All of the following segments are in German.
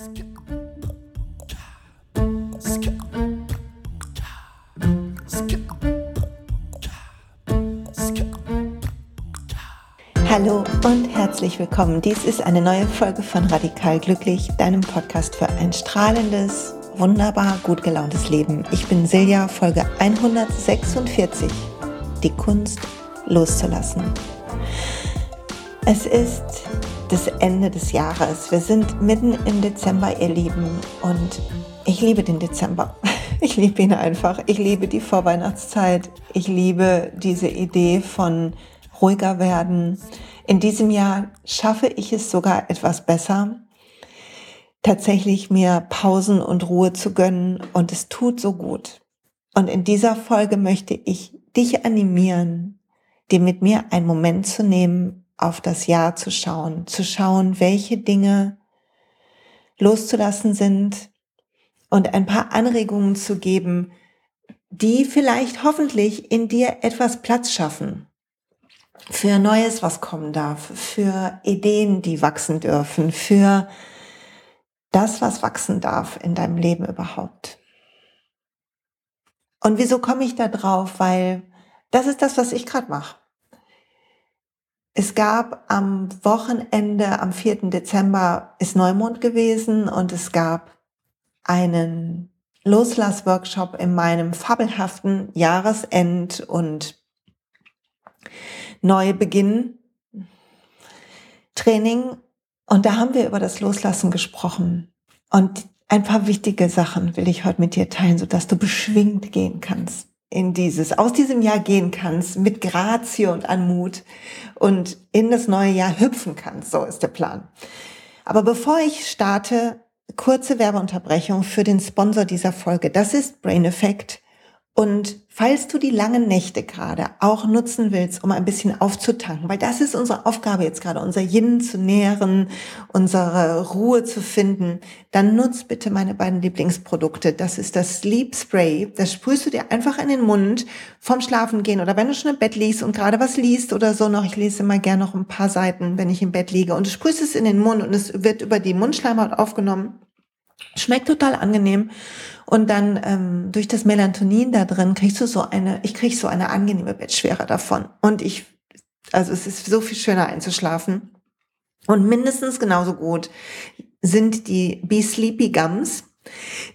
Hallo und herzlich willkommen. Dies ist eine neue Folge von Radikal Glücklich, deinem Podcast für ein strahlendes, wunderbar gut gelauntes Leben. Ich bin Silja, Folge 146. Die Kunst loszulassen. Es ist das Ende des Jahres. Wir sind mitten im Dezember, ihr Lieben, und ich liebe den Dezember. Ich liebe ihn einfach. Ich liebe die Vorweihnachtszeit. Ich liebe diese Idee von ruhiger werden. In diesem Jahr schaffe ich es sogar etwas besser, tatsächlich mir Pausen und Ruhe zu gönnen und es tut so gut. Und in dieser Folge möchte ich dich animieren, dir mit mir einen Moment zu nehmen, auf das Jahr zu schauen, zu schauen, welche Dinge loszulassen sind und ein paar Anregungen zu geben, die vielleicht hoffentlich in dir etwas Platz schaffen für Neues, was kommen darf, für Ideen, die wachsen dürfen, für das, was wachsen darf in deinem Leben überhaupt. Und wieso komme ich da drauf? Weil das ist das, was ich gerade mache. Es gab am Wochenende, am 4. Dezember ist Neumond gewesen und es gab einen Loslassworkshop in meinem fabelhaften Jahresend und Neubeginn Training. Und da haben wir über das Loslassen gesprochen. Und ein paar wichtige Sachen will ich heute mit dir teilen, sodass du beschwingt gehen kannst in dieses, aus diesem Jahr gehen kannst, mit Grazie und Anmut und in das neue Jahr hüpfen kannst. So ist der Plan. Aber bevor ich starte, kurze Werbeunterbrechung für den Sponsor dieser Folge. Das ist Brain Effect. Und falls du die langen Nächte gerade auch nutzen willst, um ein bisschen aufzutanken, weil das ist unsere Aufgabe jetzt gerade, unser Yin zu nähren, unsere Ruhe zu finden, dann nutz bitte meine beiden Lieblingsprodukte. Das ist das Sleep Spray. Das sprühst du dir einfach in den Mund vorm Schlafen gehen oder wenn du schon im Bett liegst und gerade was liest oder so noch. Ich lese immer gerne noch ein paar Seiten, wenn ich im Bett liege und du sprühst es in den Mund und es wird über die Mundschleimhaut aufgenommen. Schmeckt total angenehm und dann ähm, durch das Melatonin da drin kriegst du so eine, ich krieg so eine angenehme Bettschwere davon. Und ich, also es ist so viel schöner einzuschlafen. Und mindestens genauso gut sind die Be Sleepy Gums.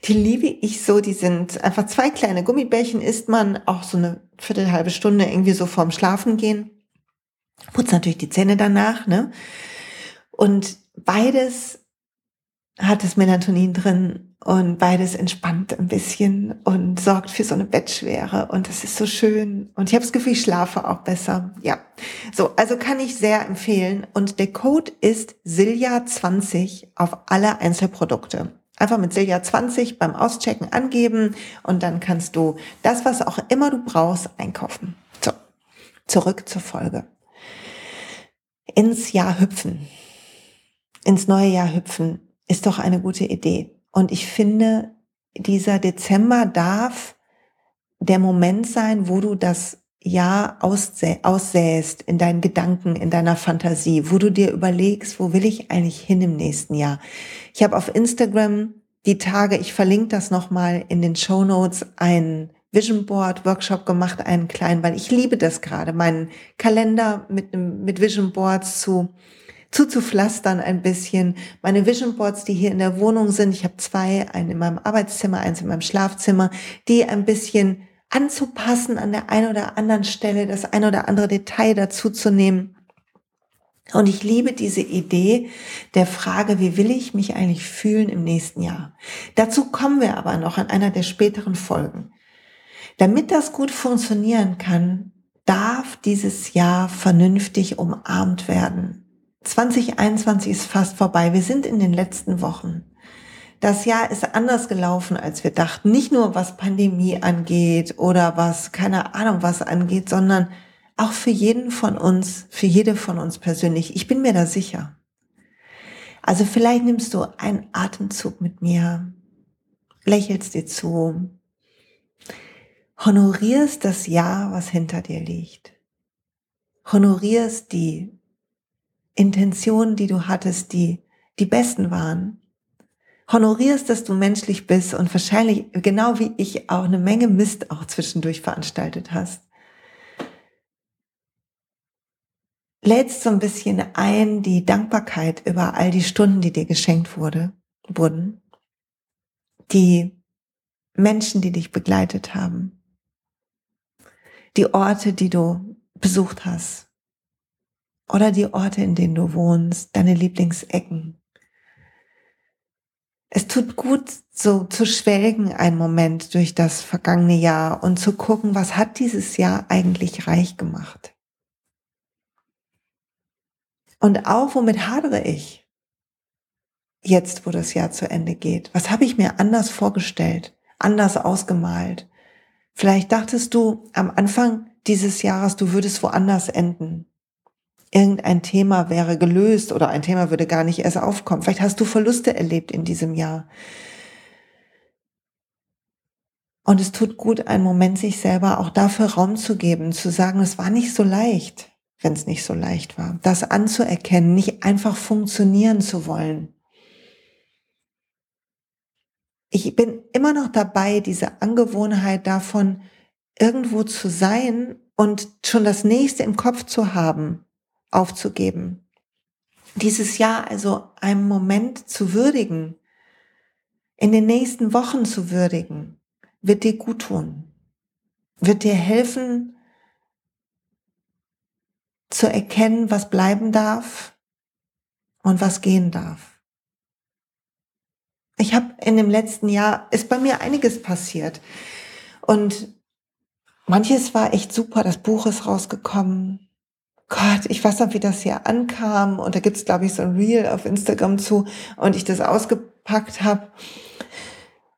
Die liebe ich so, die sind einfach zwei kleine Gummibärchen, isst man auch so eine viertel, halbe Stunde irgendwie so vorm Schlafen gehen. Putzt natürlich die Zähne danach, ne? Und beides hat das Melatonin drin und beides entspannt ein bisschen und sorgt für so eine Bettschwere. Und das ist so schön. Und ich habe das Gefühl, ich schlafe auch besser. Ja. So, also kann ich sehr empfehlen. Und der Code ist Silja20 auf alle Einzelprodukte. Einfach mit Silja 20 beim Auschecken angeben und dann kannst du das, was auch immer du brauchst, einkaufen. So, zurück zur Folge. Ins Jahr hüpfen. Ins neue Jahr hüpfen ist doch eine gute Idee. Und ich finde, dieser Dezember darf der Moment sein, wo du das Jahr aussä aussäst in deinen Gedanken, in deiner Fantasie, wo du dir überlegst, wo will ich eigentlich hin im nächsten Jahr. Ich habe auf Instagram die Tage, ich verlinke das nochmal in den Show Notes, einen Vision Board Workshop gemacht, einen kleinen, weil ich liebe das gerade, meinen Kalender mit, mit Vision Boards zu zuzupflastern ein bisschen. Meine Vision Boards, die hier in der Wohnung sind, ich habe zwei, einen in meinem Arbeitszimmer, eins in meinem Schlafzimmer, die ein bisschen anzupassen an der einen oder anderen Stelle, das ein oder andere Detail dazu zu nehmen. Und ich liebe diese Idee der Frage, wie will ich mich eigentlich fühlen im nächsten Jahr? Dazu kommen wir aber noch an einer der späteren Folgen. Damit das gut funktionieren kann, darf dieses Jahr vernünftig umarmt werden. 2021 ist fast vorbei. Wir sind in den letzten Wochen. Das Jahr ist anders gelaufen, als wir dachten. Nicht nur was Pandemie angeht oder was, keine Ahnung, was angeht, sondern auch für jeden von uns, für jede von uns persönlich. Ich bin mir da sicher. Also vielleicht nimmst du einen Atemzug mit mir, lächelst dir zu, honorierst das Jahr, was hinter dir liegt. Honorierst die Intentionen, die du hattest, die die besten waren. honorierst, dass du menschlich bist und wahrscheinlich genau wie ich auch eine Menge Mist auch zwischendurch veranstaltet hast. Lädst so ein bisschen ein die Dankbarkeit über all die Stunden, die dir geschenkt wurde, wurden, die Menschen, die dich begleitet haben, die Orte, die du besucht hast oder die Orte, in denen du wohnst, deine Lieblingsecken, es tut gut, so zu schwelgen einen Moment durch das vergangene Jahr und zu gucken, was hat dieses Jahr eigentlich reich gemacht. Und auch, womit hadere ich jetzt, wo das Jahr zu Ende geht? Was habe ich mir anders vorgestellt, anders ausgemalt? Vielleicht dachtest du am Anfang dieses Jahres, du würdest woanders enden irgendein Thema wäre gelöst oder ein Thema würde gar nicht erst aufkommen. Vielleicht hast du Verluste erlebt in diesem Jahr. Und es tut gut, einen Moment sich selber auch dafür Raum zu geben, zu sagen, es war nicht so leicht, wenn es nicht so leicht war. Das anzuerkennen, nicht einfach funktionieren zu wollen. Ich bin immer noch dabei, diese Angewohnheit davon, irgendwo zu sein und schon das nächste im Kopf zu haben, aufzugeben. Dieses Jahr also einen Moment zu würdigen, in den nächsten Wochen zu würdigen, wird dir gut tun, wird dir helfen zu erkennen, was bleiben darf und was gehen darf. Ich habe in dem letzten Jahr, ist bei mir einiges passiert und manches war echt super, das Buch ist rausgekommen, Gott, ich weiß noch, wie das hier ankam. Und da gibt's glaube ich, so ein Reel auf Instagram zu und ich das ausgepackt habe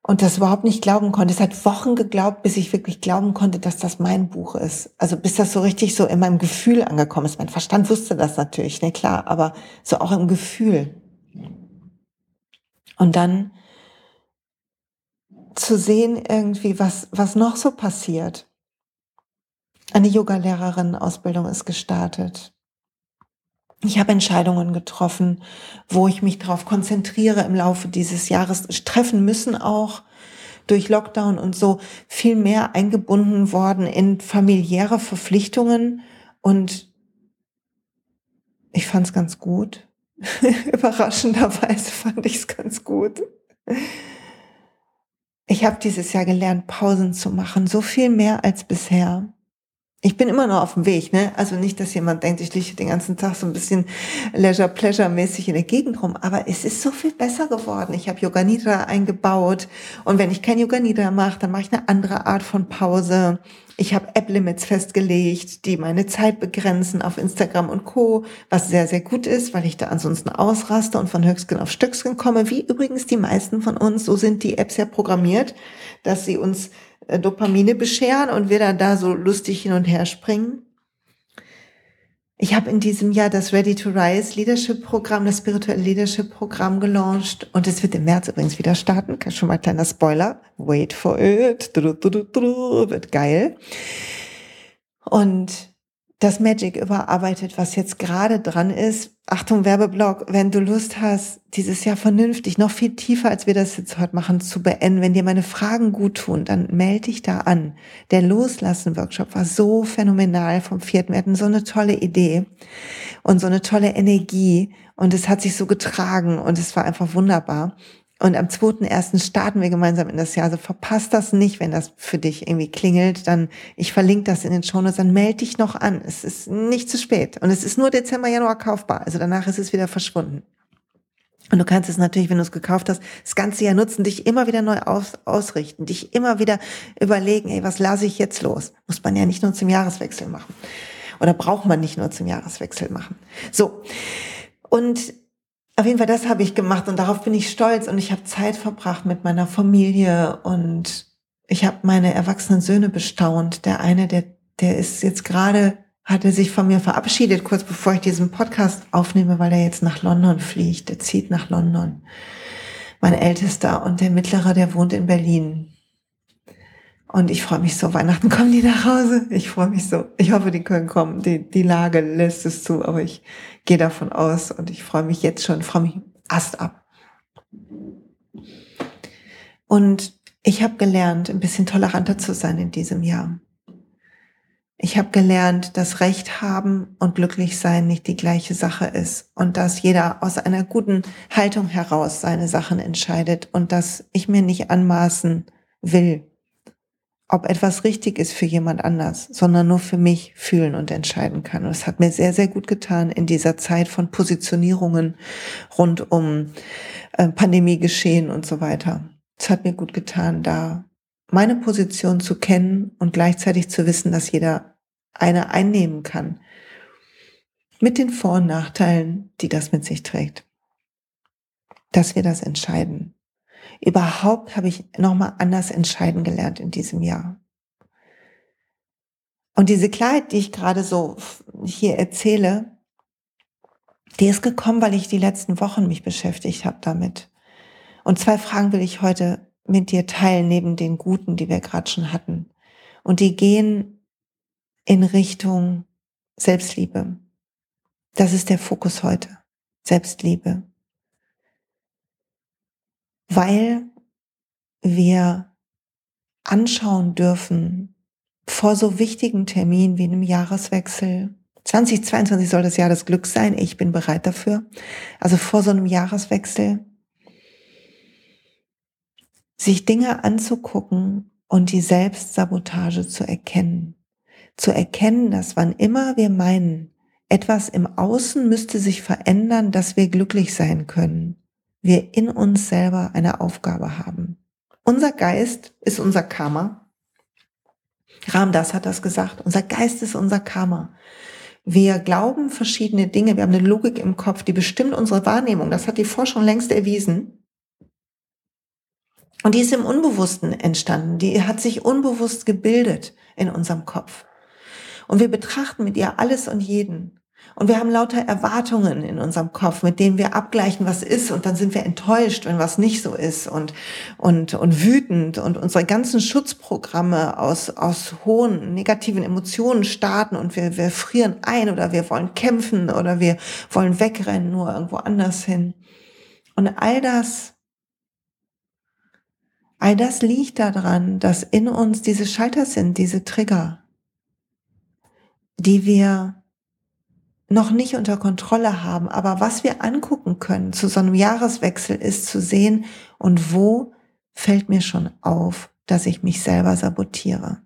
und das überhaupt nicht glauben konnte. Es hat Wochen geglaubt, bis ich wirklich glauben konnte, dass das mein Buch ist. Also bis das so richtig so in meinem Gefühl angekommen ist. Mein Verstand wusste das natürlich, ne klar, aber so auch im Gefühl. Und dann zu sehen irgendwie, was, was noch so passiert. Eine Yogalehrerin-Ausbildung ist gestartet. Ich habe Entscheidungen getroffen, wo ich mich darauf konzentriere im Laufe dieses Jahres. Treffen müssen auch durch Lockdown und so viel mehr eingebunden worden in familiäre Verpflichtungen und ich fand es ganz gut. Überraschenderweise fand ich es ganz gut. Ich habe dieses Jahr gelernt, Pausen zu machen, so viel mehr als bisher ich bin immer noch auf dem Weg, ne? Also nicht, dass jemand denkt, ich liege den ganzen Tag so ein bisschen Leisure-Pleasure-mäßig in der Gegend rum, aber es ist so viel besser geworden. Ich habe Yoga Nidra eingebaut und wenn ich kein Yoga Nidra mache, dann mache ich eine andere Art von Pause. Ich habe App-Limits festgelegt, die meine Zeit begrenzen auf Instagram und Co., was sehr, sehr gut ist, weil ich da ansonsten ausraste und von Höchstgen auf Stöcksken komme, wie übrigens die meisten von uns. So sind die Apps ja programmiert, dass sie uns Dopamine bescheren und wir dann da so lustig hin und her springen. Ich habe in diesem Jahr das Ready to Rise Leadership Programm, das spirituelle Leadership Programm gelauncht und es wird im März übrigens wieder starten. Schon mal kleiner Spoiler. Wait for it. Wird geil. Und das Magic überarbeitet, was jetzt gerade dran ist. Achtung, Werbeblock, wenn du Lust hast, dieses Jahr vernünftig, noch viel tiefer, als wir das jetzt heute machen, zu beenden, wenn dir meine Fragen gut tun, dann melde dich da an. Der Loslassen-Workshop war so phänomenal vom vierten. Wir hatten so eine tolle Idee und so eine tolle Energie und es hat sich so getragen und es war einfach wunderbar. Und am 2.1. starten wir gemeinsam in das Jahr. Also verpasst das nicht, wenn das für dich irgendwie klingelt. Dann, ich verlinke das in den Shownotes, dann melde dich noch an. Es ist nicht zu spät. Und es ist nur Dezember, Januar kaufbar. Also danach ist es wieder verschwunden. Und du kannst es natürlich, wenn du es gekauft hast, das ganze Jahr nutzen, dich immer wieder neu aus, ausrichten, dich immer wieder überlegen, ey, was lasse ich jetzt los? Muss man ja nicht nur zum Jahreswechsel machen. Oder braucht man nicht nur zum Jahreswechsel machen. So. Und auf jeden Fall, das habe ich gemacht und darauf bin ich stolz und ich habe Zeit verbracht mit meiner Familie und ich habe meine erwachsenen Söhne bestaunt. Der eine, der, der ist jetzt gerade, hat er sich von mir verabschiedet, kurz bevor ich diesen Podcast aufnehme, weil er jetzt nach London fliegt. Der zieht nach London. Mein Ältester und der Mittlere, der wohnt in Berlin. Und ich freue mich so, Weihnachten kommen die nach Hause. Ich freue mich so. Ich hoffe, die können kommen. Die, die Lage lässt es zu, aber ich gehe davon aus und ich freue mich jetzt schon, freue mich Ast ab. Und ich habe gelernt, ein bisschen toleranter zu sein in diesem Jahr. Ich habe gelernt, dass Recht haben und glücklich sein nicht die gleiche Sache ist und dass jeder aus einer guten Haltung heraus seine Sachen entscheidet und dass ich mir nicht anmaßen will, ob etwas richtig ist für jemand anders, sondern nur für mich fühlen und entscheiden kann. Und es hat mir sehr, sehr gut getan in dieser Zeit von Positionierungen rund um äh, Pandemie geschehen und so weiter. Es hat mir gut getan, da meine Position zu kennen und gleichzeitig zu wissen, dass jeder eine einnehmen kann. Mit den Vor- und Nachteilen, die das mit sich trägt. Dass wir das entscheiden. Überhaupt habe ich nochmal anders entscheiden gelernt in diesem Jahr. Und diese Klarheit, die ich gerade so hier erzähle, die ist gekommen, weil ich die letzten Wochen mich beschäftigt habe damit. Und zwei Fragen will ich heute mit dir teilen, neben den guten, die wir gerade schon hatten. Und die gehen in Richtung Selbstliebe. Das ist der Fokus heute. Selbstliebe. Weil wir anschauen dürfen, vor so wichtigen Terminen wie einem Jahreswechsel, 2022 soll das Jahr des Glücks sein, ich bin bereit dafür, also vor so einem Jahreswechsel, sich Dinge anzugucken und die Selbstsabotage zu erkennen. Zu erkennen, dass wann immer wir meinen, etwas im Außen müsste sich verändern, dass wir glücklich sein können, wir in uns selber eine Aufgabe haben. Unser Geist ist unser Karma. Ramdas hat das gesagt. Unser Geist ist unser Karma. Wir glauben verschiedene Dinge. Wir haben eine Logik im Kopf, die bestimmt unsere Wahrnehmung. Das hat die Forschung längst erwiesen. Und die ist im Unbewussten entstanden. Die hat sich unbewusst gebildet in unserem Kopf. Und wir betrachten mit ihr alles und jeden. Und wir haben lauter Erwartungen in unserem Kopf, mit denen wir abgleichen, was ist. Und dann sind wir enttäuscht, wenn was nicht so ist und, und, und wütend. Und unsere ganzen Schutzprogramme aus, aus hohen negativen Emotionen starten und wir, wir frieren ein oder wir wollen kämpfen oder wir wollen wegrennen, nur irgendwo anders hin. Und all das All das liegt daran, dass in uns diese Schalter sind, diese Trigger, die wir noch nicht unter Kontrolle haben. Aber was wir angucken können zu so einem Jahreswechsel ist zu sehen, und wo fällt mir schon auf, dass ich mich selber sabotiere.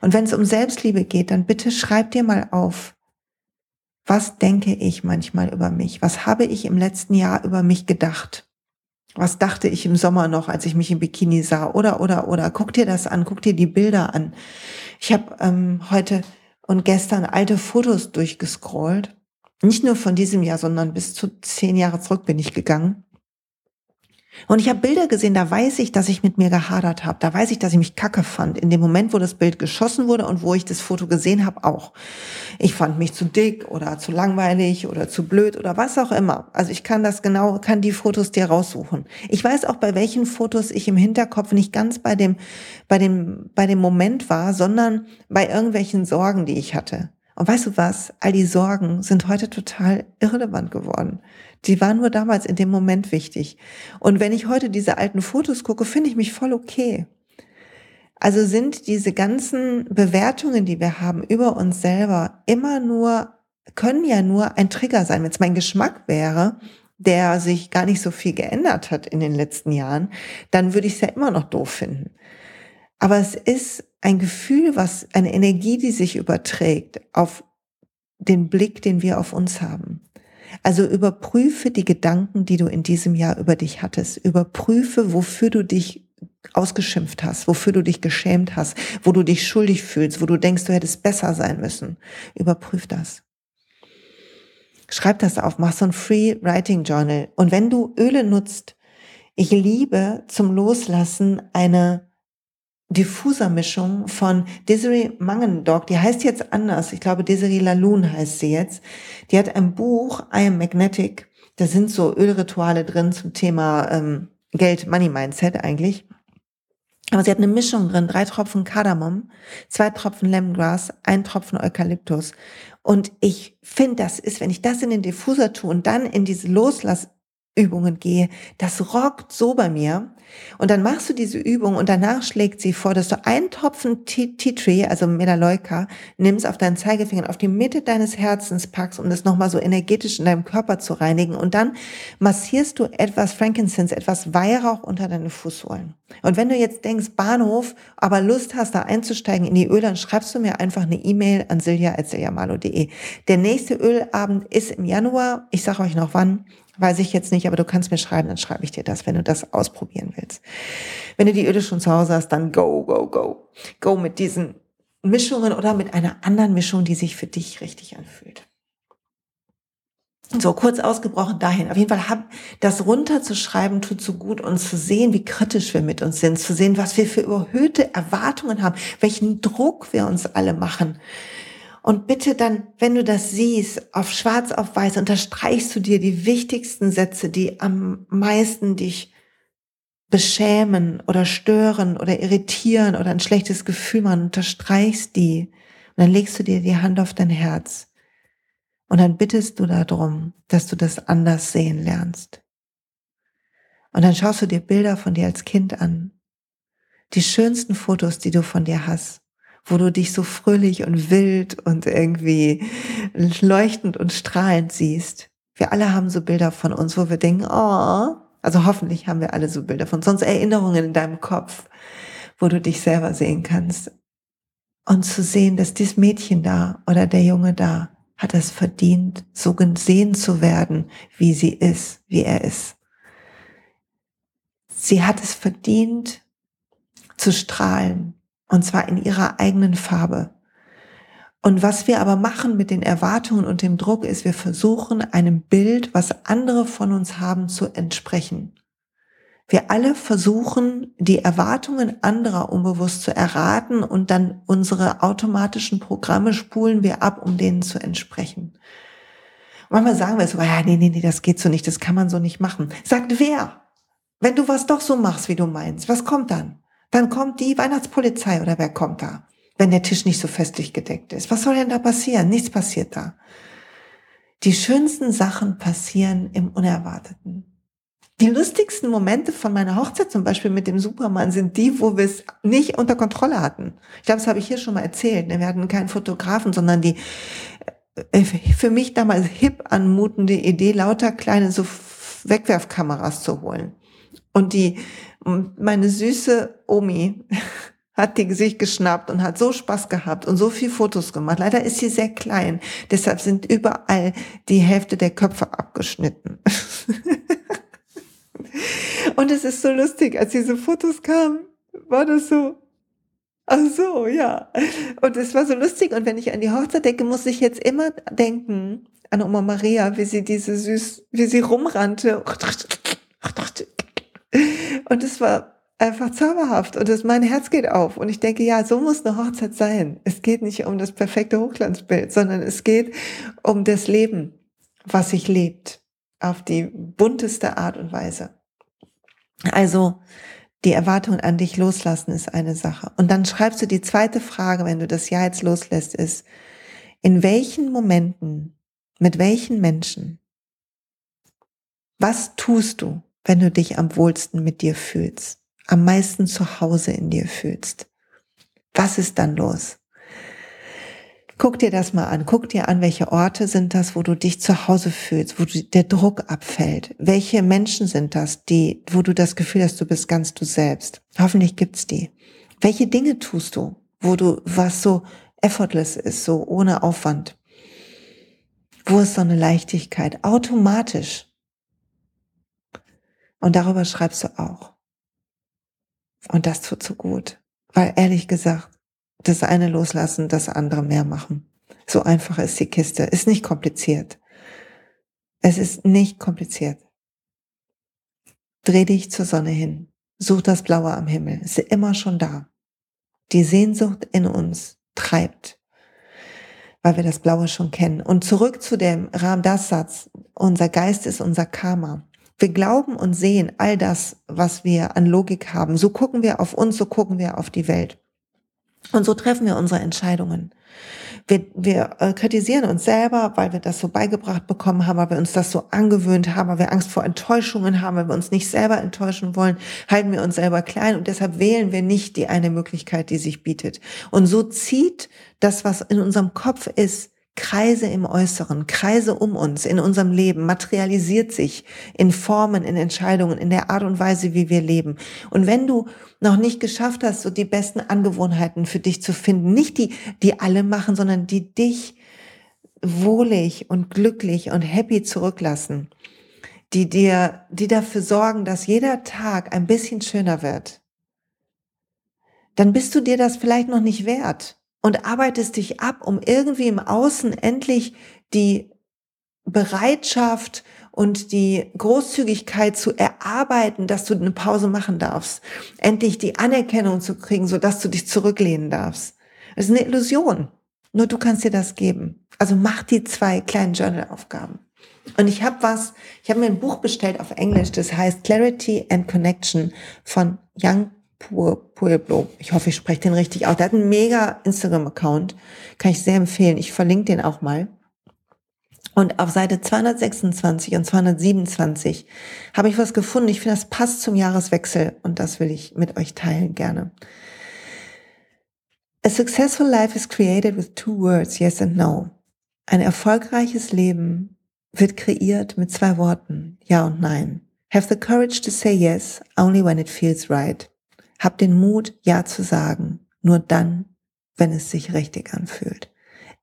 Und wenn es um Selbstliebe geht, dann bitte schreib dir mal auf, was denke ich manchmal über mich? Was habe ich im letzten Jahr über mich gedacht? Was dachte ich im Sommer noch, als ich mich im Bikini sah? Oder, oder, oder. Guck dir das an, guck dir die Bilder an. Ich habe ähm, heute und gestern alte Fotos durchgescrollt. Nicht nur von diesem Jahr, sondern bis zu zehn Jahre zurück bin ich gegangen. Und ich habe Bilder gesehen, da weiß ich, dass ich mit mir gehadert habe. Da weiß ich, dass ich mich kacke fand. In dem Moment, wo das Bild geschossen wurde und wo ich das Foto gesehen habe, auch. Ich fand mich zu dick oder zu langweilig oder zu blöd oder was auch immer. Also ich kann das genau, kann die Fotos dir raussuchen. Ich weiß auch, bei welchen Fotos ich im Hinterkopf nicht ganz bei dem, bei dem, bei dem Moment war, sondern bei irgendwelchen Sorgen, die ich hatte. Und weißt du was? All die Sorgen sind heute total irrelevant geworden. Die waren nur damals in dem Moment wichtig. Und wenn ich heute diese alten Fotos gucke, finde ich mich voll okay. Also sind diese ganzen Bewertungen, die wir haben über uns selber, immer nur, können ja nur ein Trigger sein. Wenn es mein Geschmack wäre, der sich gar nicht so viel geändert hat in den letzten Jahren, dann würde ich es ja immer noch doof finden. Aber es ist ein Gefühl, was eine Energie, die sich überträgt auf den Blick, den wir auf uns haben. Also überprüfe die Gedanken, die du in diesem Jahr über dich hattest. Überprüfe, wofür du dich ausgeschimpft hast, wofür du dich geschämt hast, wo du dich schuldig fühlst, wo du denkst, du hättest besser sein müssen. Überprüf das. Schreib das auf, mach so ein Free Writing Journal. Und wenn du Öle nutzt, ich liebe zum Loslassen eine Diffuser-Mischung von Desiree Mangendorf, die heißt jetzt anders, ich glaube Desiree Laloon heißt sie jetzt. Die hat ein Buch, I Am Magnetic, da sind so Ölrituale drin zum Thema ähm, Geld, Money Mindset eigentlich. Aber sie hat eine Mischung drin, drei Tropfen Kardamom, zwei Tropfen Lemongrass, ein Tropfen Eukalyptus. Und ich finde, das ist, wenn ich das in den Diffuser tue und dann in diese Loslass Übungen gehe, das rockt so bei mir. Und dann machst du diese Übung und danach schlägt sie vor, dass du einen Tropfen Tea Tree, also Melaleuca, nimmst auf deinen Zeigefinger, auf die Mitte deines Herzens packst, um das nochmal so energetisch in deinem Körper zu reinigen. Und dann massierst du etwas Frankincense, etwas Weihrauch unter deine Fußsohlen. Und wenn du jetzt denkst, Bahnhof, aber Lust hast, da einzusteigen in die Öle, dann schreibst du mir einfach eine E-Mail an silja.siljamalo.de. Der nächste Ölabend ist im Januar. Ich sage euch noch wann. Weiß ich jetzt nicht, aber du kannst mir schreiben, dann schreibe ich dir das, wenn du das ausprobieren willst. Wenn du die Öle schon zu Hause hast, dann go, go, go. Go mit diesen Mischungen oder mit einer anderen Mischung, die sich für dich richtig anfühlt. So kurz ausgebrochen dahin. Auf jeden Fall hab, das runterzuschreiben tut so gut und zu sehen, wie kritisch wir mit uns sind, zu sehen, was wir für überhöhte Erwartungen haben, welchen Druck wir uns alle machen. Und bitte dann, wenn du das siehst, auf schwarz auf weiß, unterstreichst du dir die wichtigsten Sätze, die am meisten dich beschämen oder stören oder irritieren oder ein schlechtes Gefühl machen, unterstreichst die. Und dann legst du dir die Hand auf dein Herz. Und dann bittest du darum, dass du das anders sehen lernst. Und dann schaust du dir Bilder von dir als Kind an. Die schönsten Fotos, die du von dir hast wo du dich so fröhlich und wild und irgendwie leuchtend und strahlend siehst. Wir alle haben so Bilder von uns, wo wir denken, oh, also hoffentlich haben wir alle so Bilder von sonst Erinnerungen in deinem Kopf, wo du dich selber sehen kannst. Und zu sehen, dass dieses Mädchen da oder der Junge da hat es verdient, so gesehen zu werden, wie sie ist, wie er ist. Sie hat es verdient, zu strahlen, und zwar in ihrer eigenen Farbe. Und was wir aber machen mit den Erwartungen und dem Druck ist, wir versuchen einem Bild, was andere von uns haben, zu entsprechen. Wir alle versuchen, die Erwartungen anderer unbewusst zu erraten und dann unsere automatischen Programme spulen wir ab, um denen zu entsprechen. Manchmal sagen wir so, ja, nee, nee, nee, das geht so nicht, das kann man so nicht machen. Sagt wer? Wenn du was doch so machst, wie du meinst, was kommt dann? Dann kommt die Weihnachtspolizei oder wer kommt da, wenn der Tisch nicht so festlich gedeckt ist. Was soll denn da passieren? Nichts passiert da. Die schönsten Sachen passieren im Unerwarteten. Die lustigsten Momente von meiner Hochzeit zum Beispiel mit dem Supermann sind die, wo wir es nicht unter Kontrolle hatten. Ich glaube, das habe ich hier schon mal erzählt. Ne? Wir hatten keinen Fotografen, sondern die äh, für mich damals hip anmutende Idee, lauter kleine so Wegwerfkameras zu holen. Und die meine süße Omi hat die sich geschnappt und hat so Spaß gehabt und so viel Fotos gemacht. Leider ist sie sehr klein, deshalb sind überall die Hälfte der Köpfe abgeschnitten. und es ist so lustig, als diese Fotos kamen, war das so, ach so, ja. Und es war so lustig und wenn ich an die Hochzeit denke, muss ich jetzt immer denken an Oma Maria, wie sie diese süß, wie sie rumrannte. Und es war einfach zauberhaft und das, mein Herz geht auf und ich denke, ja, so muss eine Hochzeit sein. Es geht nicht um das perfekte Hochglanzbild, sondern es geht um das Leben, was sich lebt, auf die bunteste Art und Weise. Also, die Erwartungen an dich loslassen ist eine Sache. Und dann schreibst du die zweite Frage, wenn du das Ja jetzt loslässt, ist, in welchen Momenten, mit welchen Menschen, was tust du, wenn du dich am wohlsten mit dir fühlst, am meisten zu Hause in dir fühlst. Was ist dann los? Guck dir das mal an. Guck dir an, welche Orte sind das, wo du dich zu Hause fühlst, wo der Druck abfällt. Welche Menschen sind das, die, wo du das Gefühl hast, du bist ganz du selbst. Hoffentlich gibt's die. Welche Dinge tust du, wo du, was so effortless ist, so ohne Aufwand? Wo ist so eine Leichtigkeit? Automatisch. Und darüber schreibst du auch. Und das tut so gut. Weil ehrlich gesagt, das eine loslassen, das andere mehr machen. So einfach ist die Kiste. Ist nicht kompliziert. Es ist nicht kompliziert. Dreh dich zur Sonne hin. Such das Blaue am Himmel. Ist immer schon da. Die Sehnsucht in uns treibt, weil wir das Blaue schon kennen. Und zurück zu dem Ram Das Satz. Unser Geist ist unser Karma. Wir glauben und sehen all das, was wir an Logik haben. So gucken wir auf uns, so gucken wir auf die Welt. Und so treffen wir unsere Entscheidungen. wir, wir äh, kritisieren uns selber, weil wir das so beigebracht bekommen haben, weil wir uns das so angewöhnt haben, weil wir Angst vor Enttäuschungen haben, weil wir uns nicht selber enttäuschen wollen, halten wir uns selber klein und deshalb wählen wir nicht die eine Möglichkeit, die sich bietet. Und so zieht das, was in unserem Kopf ist, Kreise im Äußeren, Kreise um uns, in unserem Leben, materialisiert sich in Formen, in Entscheidungen, in der Art und Weise, wie wir leben. Und wenn du noch nicht geschafft hast, so die besten Angewohnheiten für dich zu finden, nicht die, die alle machen, sondern die dich wohlig und glücklich und happy zurücklassen, die dir, die dafür sorgen, dass jeder Tag ein bisschen schöner wird, dann bist du dir das vielleicht noch nicht wert und arbeitest dich ab, um irgendwie im Außen endlich die Bereitschaft und die Großzügigkeit zu erarbeiten, dass du eine Pause machen darfst. Endlich die Anerkennung zu kriegen, sodass du dich zurücklehnen darfst. Das ist eine Illusion. Nur du kannst dir das geben. Also mach die zwei kleinen Journalaufgaben. Und ich habe was, ich habe mir ein Buch bestellt auf Englisch, das heißt Clarity and Connection von Young Pueblo. Ich hoffe, ich spreche den richtig aus. Der hat einen mega Instagram-Account. Kann ich sehr empfehlen. Ich verlinke den auch mal. Und auf Seite 226 und 227 habe ich was gefunden. Ich finde, das passt zum Jahreswechsel und das will ich mit euch teilen gerne. A successful life is created with two words, yes and no. Ein erfolgreiches Leben wird kreiert mit zwei Worten, ja und nein. Have the courage to say yes only when it feels right. Hab den Mut, Ja zu sagen, nur dann, wenn es sich richtig anfühlt.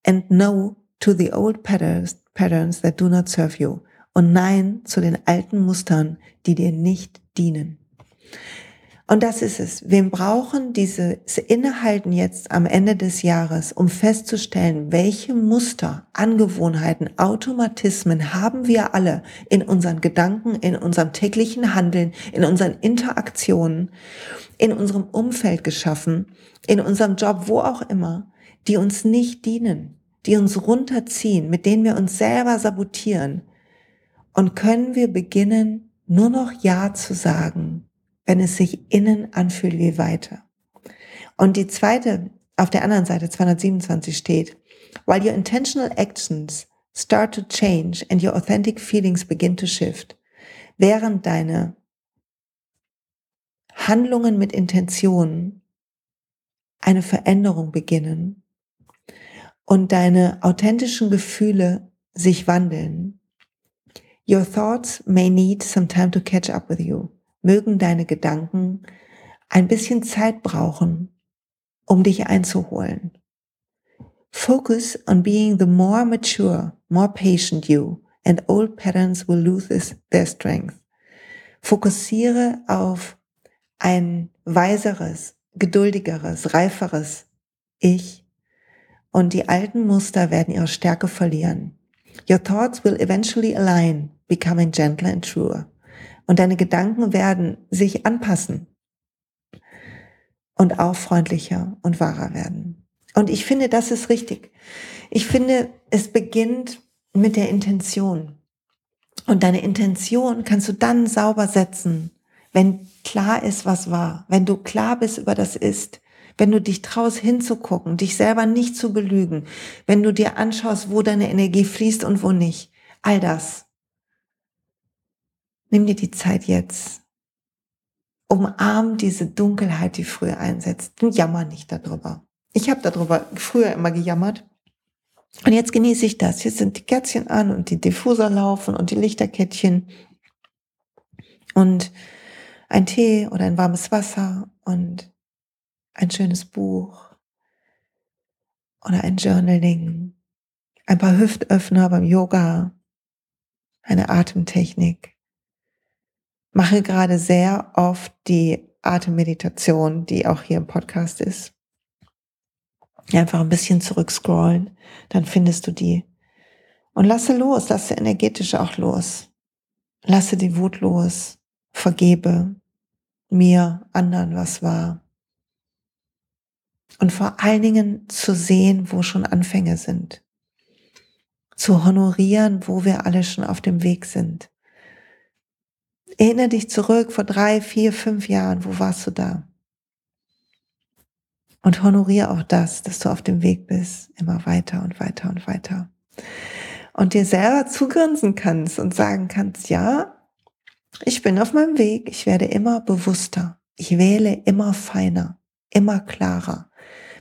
And no to the old patterns, patterns that do not serve you. Und nein zu den alten Mustern, die dir nicht dienen. Und das ist es. Wir brauchen dieses Innehalten jetzt am Ende des Jahres, um festzustellen, welche Muster, Angewohnheiten, Automatismen haben wir alle in unseren Gedanken, in unserem täglichen Handeln, in unseren Interaktionen, in unserem Umfeld geschaffen, in unserem Job, wo auch immer, die uns nicht dienen, die uns runterziehen, mit denen wir uns selber sabotieren. Und können wir beginnen, nur noch Ja zu sagen wenn es sich innen anfühlt wie weiter. Und die zweite, auf der anderen Seite 227 steht, while your intentional actions start to change and your authentic feelings begin to shift, während deine Handlungen mit Intention eine Veränderung beginnen und deine authentischen Gefühle sich wandeln, your thoughts may need some time to catch up with you mögen deine Gedanken ein bisschen Zeit brauchen, um dich einzuholen. Focus on being the more mature, more patient you, and old patterns will lose their strength. Fokussiere auf ein weiseres, geduldigeres, reiferes Ich und die alten Muster werden ihre Stärke verlieren. Your thoughts will eventually align, becoming gentler and truer und deine Gedanken werden sich anpassen und auch freundlicher und wahrer werden. Und ich finde, das ist richtig. Ich finde, es beginnt mit der Intention. Und deine Intention kannst du dann sauber setzen, wenn klar ist, was war, wenn du klar bist über das Ist, wenn du dich traust hinzugucken, dich selber nicht zu belügen, wenn du dir anschaust, wo deine Energie fließt und wo nicht. All das Nimm dir die Zeit jetzt. Umarm diese Dunkelheit, die früher einsetzt. Und jammer nicht darüber. Ich habe darüber früher immer gejammert. Und jetzt genieße ich das. Jetzt sind die Kerzchen an und die Diffuser laufen und die Lichterkettchen. Und ein Tee oder ein warmes Wasser und ein schönes Buch oder ein Journaling, ein paar Hüftöffner beim Yoga, eine Atemtechnik mache gerade sehr oft die Atemmeditation, die auch hier im Podcast ist. Einfach ein bisschen zurückscrollen, dann findest du die. Und lasse los, lasse energetisch auch los. Lasse die Wut los, vergebe mir, anderen, was war. Und vor allen Dingen zu sehen, wo schon Anfänge sind. Zu honorieren, wo wir alle schon auf dem Weg sind. Erinnere dich zurück vor drei, vier, fünf Jahren, wo warst du da? Und honoriere auch das, dass du auf dem Weg bist, immer weiter und weiter und weiter. Und dir selber zugrinsen kannst und sagen kannst, ja, ich bin auf meinem Weg, ich werde immer bewusster, ich wähle immer feiner, immer klarer.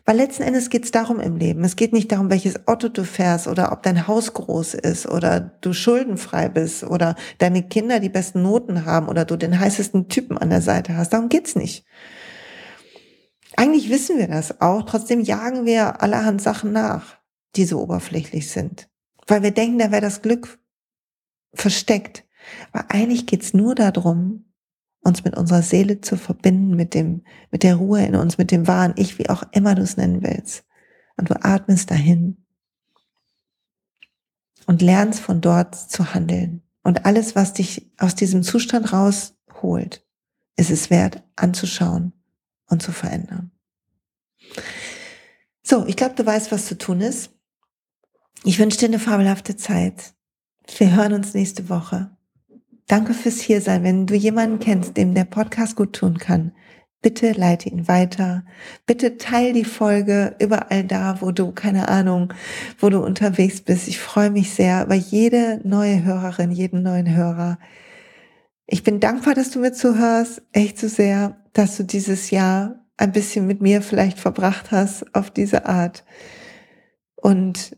Weil letzten Endes geht es darum im Leben. Es geht nicht darum, welches Auto du fährst oder ob dein Haus groß ist oder du schuldenfrei bist oder deine Kinder die besten Noten haben oder du den heißesten Typen an der Seite hast. Darum geht's nicht. Eigentlich wissen wir das auch. Trotzdem jagen wir allerhand Sachen nach, die so oberflächlich sind. Weil wir denken, da wäre das Glück versteckt. Aber eigentlich geht's nur darum, uns mit unserer Seele zu verbinden, mit dem, mit der Ruhe in uns, mit dem wahren Ich, wie auch immer du es nennen willst. Und du atmest dahin und lernst von dort zu handeln. Und alles, was dich aus diesem Zustand rausholt, ist es wert anzuschauen und zu verändern. So, ich glaube, du weißt, was zu tun ist. Ich wünsche dir eine fabelhafte Zeit. Wir hören uns nächste Woche. Danke fürs Hiersein. Wenn du jemanden kennst, dem der Podcast gut tun kann, bitte leite ihn weiter. Bitte teil die Folge überall da, wo du, keine Ahnung, wo du unterwegs bist. Ich freue mich sehr über jede neue Hörerin, jeden neuen Hörer. Ich bin dankbar, dass du mir zuhörst. Echt so sehr, dass du dieses Jahr ein bisschen mit mir vielleicht verbracht hast auf diese Art. Und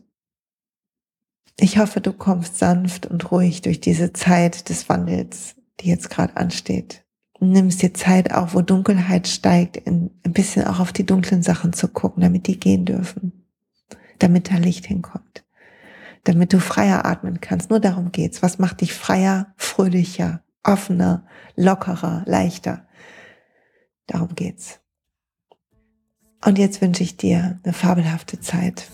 ich hoffe, du kommst sanft und ruhig durch diese Zeit des Wandels, die jetzt gerade ansteht. Nimmst dir Zeit auch, wo Dunkelheit steigt, ein bisschen auch auf die dunklen Sachen zu gucken, damit die gehen dürfen. Damit da Licht hinkommt. Damit du freier atmen kannst. Nur darum geht's. Was macht dich freier, fröhlicher, offener, lockerer, leichter? Darum geht's. Und jetzt wünsche ich dir eine fabelhafte Zeit.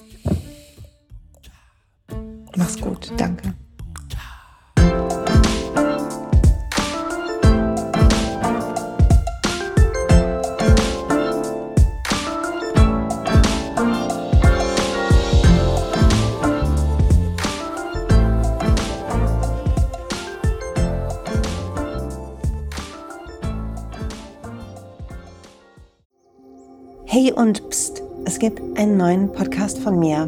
Mach's gut. Danke. Hey und pst, es gibt einen neuen Podcast von mir